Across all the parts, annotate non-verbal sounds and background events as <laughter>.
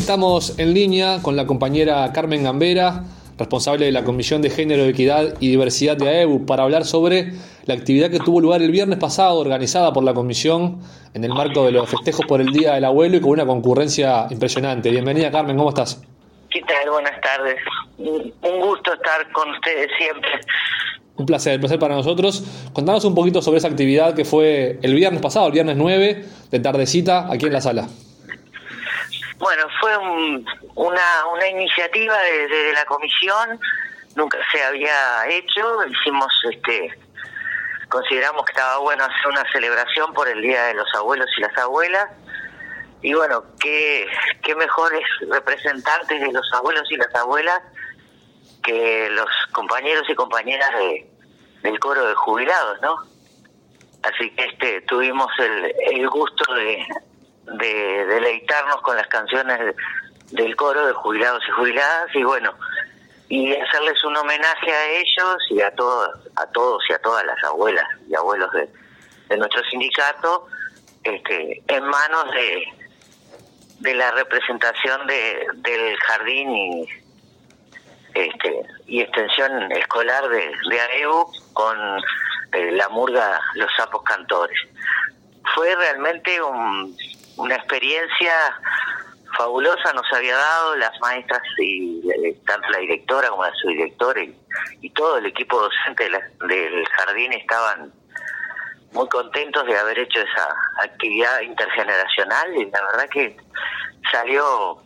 Estamos en línea con la compañera Carmen Gambera, responsable de la Comisión de Género, Equidad y Diversidad de AEBU, para hablar sobre la actividad que tuvo lugar el viernes pasado, organizada por la Comisión en el marco de los festejos por el Día del Abuelo y con una concurrencia impresionante. Bienvenida Carmen, ¿cómo estás? ¿Qué tal? Buenas tardes. Un gusto estar con ustedes siempre. Un placer, un placer para nosotros. Contanos un poquito sobre esa actividad que fue el viernes pasado, el viernes 9, de tardecita, aquí en la sala. Bueno, fue una, una iniciativa de, la comisión, nunca se había hecho, hicimos, este, consideramos que estaba bueno hacer una celebración por el Día de los Abuelos y las Abuelas, y bueno, qué, qué mejores representantes de los abuelos y las abuelas que los compañeros y compañeras de, del coro de jubilados, ¿no? Así que este tuvimos el, el gusto de, de deleitarnos con las canciones del coro de jubilados y jubiladas y bueno, y hacerles un homenaje a ellos y a todos, a todos y a todas las abuelas y abuelos de, nuestro sindicato, este, en manos de, de la representación de, del jardín y este, y extensión escolar de, de AEU con eh, la murga Los Sapos Cantores. Fue realmente una experiencia fabulosa, nos había dado las maestras y eh, tanto la directora como la subdirectora y, todo el equipo docente del jardín estaban muy contentos de haber hecho esa actividad intergeneracional y la verdad que salió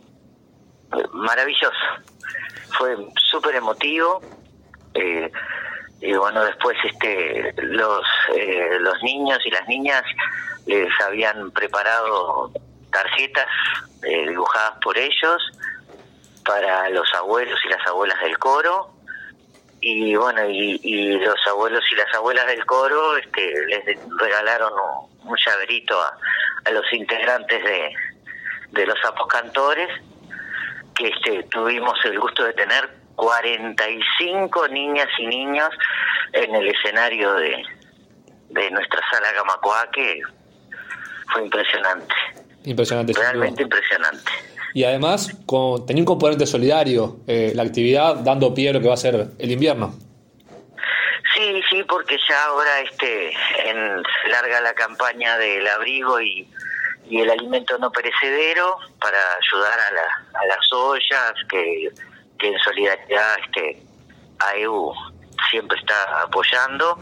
maravilloso fue súper emotivo. Eh, y bueno, después este los, eh, los niños y las niñas les habían preparado tarjetas eh, dibujadas por ellos para los abuelos y las abuelas del coro. Y bueno y, los abuelos y las abuelas del coro este les regalaron un, llaverito a, a, los integrantes de, de los apocantores que este, tuvimos el gusto de tener 45 niñas y niños en el escenario de, de nuestra sala Gamacoa, que fue impresionante. Impresionante. Realmente impresionante. Y además tenía un componente solidario, eh, la actividad dando pie a lo que va a ser el invierno. Sí, sí, porque ya ahora este en, larga la campaña del abrigo y y el alimento no perecedero para ayudar a, la, a las ollas que, que en solidaridad este AEU siempre está apoyando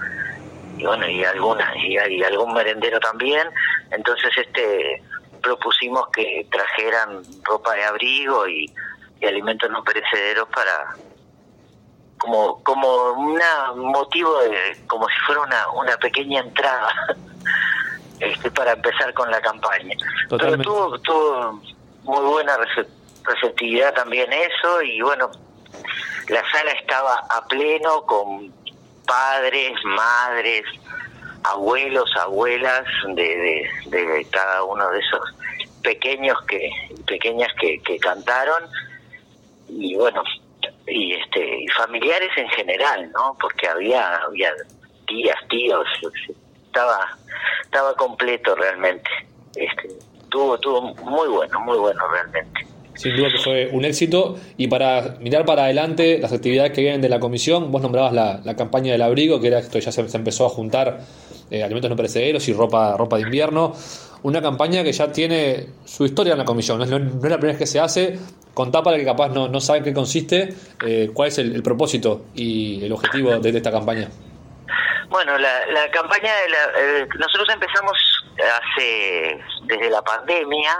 y bueno y algunas y, hay algún merendero también entonces este propusimos que trajeran ropa de abrigo y, y alimentos no perecederos para como como una motivo de como si fuera una una pequeña entrada <laughs> este, para empezar con la campaña. Pero tuvo, tuvo muy buena receptividad también eso y bueno, la sala estaba a pleno con padres, madres, abuelos, abuelas de, de, cada uno de esos pequeños que pequeñas que, que cantaron y bueno y este y familiares en general no porque había había tías tíos estaba estaba completo realmente. Este, tuvo, tuvo muy bueno, muy bueno realmente. Sin duda que fue un éxito. Y para mirar para adelante las actividades que vienen de la comisión, vos nombrabas la, la campaña del abrigo, que era esto ya se, empezó a juntar eh, alimentos no perecederos y ropa, ropa de invierno. Una campaña que ya tiene su historia en la comisión, no es, la primera vez que se hace. Contá para que capaz no, no saben qué consiste, eh, cuál es el, propósito y el objetivo de esta campaña. Bueno, la, la campaña de la, eh, nosotros empezamos hace desde la pandemia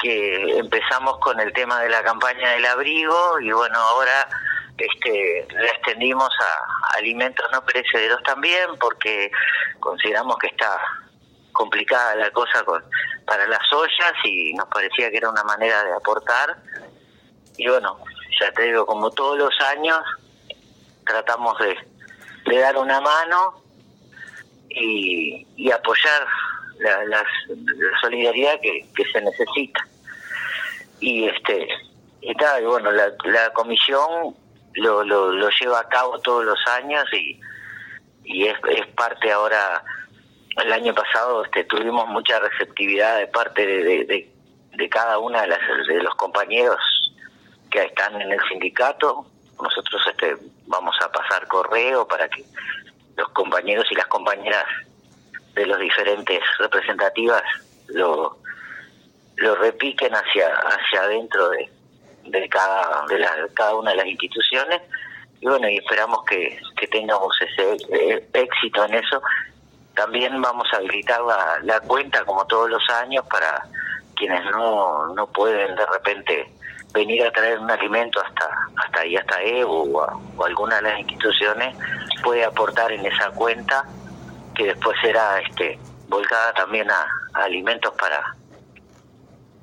que empezamos con el tema de la campaña del abrigo y bueno ahora este la extendimos a alimentos no perecederos también porque consideramos que está complicada la cosa con para las ollas y nos parecía que era una manera de aportar. Y bueno ya te digo como todos los años tratamos de de dar una mano y, y apoyar la, solidaridad que, que, se necesita. Y este y bueno, la, la comisión lo, lo, lo, lleva a cabo todos los años y, y es, es parte ahora, el año pasado este, tuvimos mucha receptividad de parte de, de, de cada una de, las, de los compañeros que están en el sindicato. Nosotros este, vamos a pasar correo para que los compañeros y las compañeras de los diferentes representativas lo, lo repiquen hacia hacia adentro de, de cada de la, cada una de las instituciones. Y bueno y esperamos que, que tengamos ese eh, éxito en eso. También vamos a habilitar la, la cuenta como todos los años para quienes no, no pueden de repente venir a traer un alimento hasta hasta ahí hasta EU o, alguna de las instituciones puede aportar en esa cuenta que después será este volcada también a, alimentos para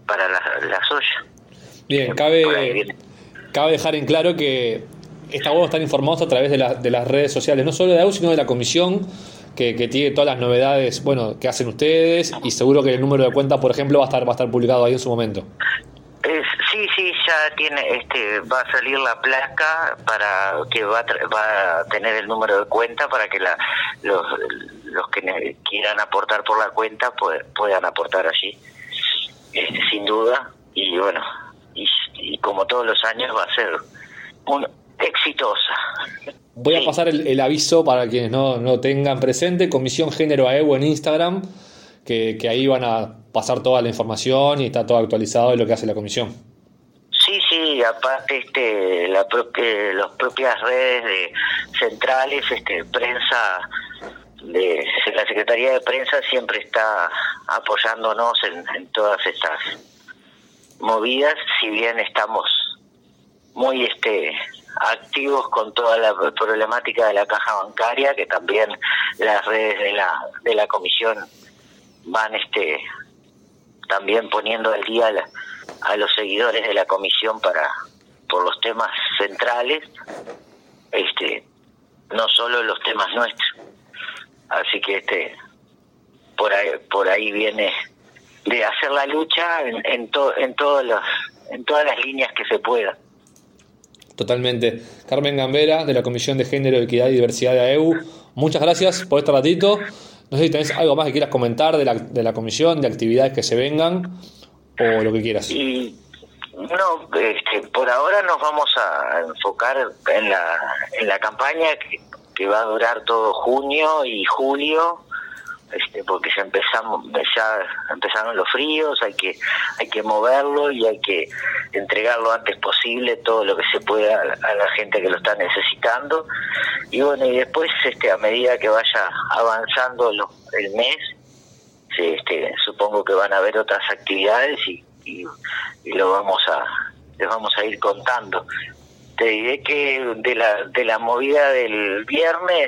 para la, la soya. Bien cabe cabe dejar en claro que está bueno estar informados a través de, la, de las redes sociales no solo de AU sino de la comisión que, que, tiene todas las novedades bueno que hacen ustedes y seguro que el número de cuenta por ejemplo va a estar va a estar publicado ahí en su momento. Es, sí, sí, ya tiene, este, va a salir la placa para que va a, va a tener el número de cuenta para que la, los, los que quieran aportar por la cuenta pues, puedan aportar allí, este, sin duda. Y bueno, y, y, como todos los años va a ser un, exitosa. Voy a pasar el, el, aviso para quienes no, no tengan presente, Comisión Género AEU en Instagram, que, que ahí van a pasar toda la información y está todo actualizado de lo que hace la comisión. Sí, sí, aparte este, la propia, las propias redes de centrales, este, prensa, de la Secretaría de Prensa siempre está apoyándonos en, en todas estas movidas, si bien estamos muy este activos con toda la problemática de la caja bancaria, que también las redes de la de la comisión van este también poniendo al día a, a, los seguidores de la comisión para por los temas centrales este no solo los temas nuestros así que este por ahí por ahí viene de hacer la lucha en en, to, en todos los en todas las líneas que se pueda Totalmente. Carmen Gambera, de la Comisión de Género, Equidad y Diversidad de AEU, muchas gracias por este ratito. No sé si tenés algo más que quieras comentar de la, de la comisión, de actividades que se vengan, o lo que quieras. Y, no, este, por ahora nos vamos a enfocar en la, en la campaña que, que va a durar todo junio y julio este, porque ya empezamos ya empezaron los fríos hay que hay que moverlo y hay que entregar lo antes posible todo lo que se pueda a la gente que lo está necesitando. Y bueno y después este a medida que vaya avanzando lo, el mes este supongo que van a haber otras actividades y, y, y lo vamos a les vamos a ir contando te diré que de la de la movida del viernes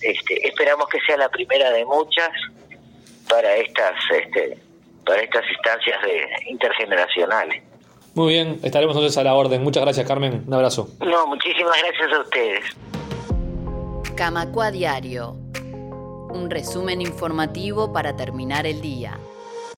este, esperamos que sea la primera de muchas para estas este, para estas instancias de intergeneracionales. Muy bien, estaremos entonces a la orden. Muchas gracias, Carmen. Un abrazo. No, muchísimas gracias a ustedes. Camacua Diario. Un resumen informativo para terminar el día.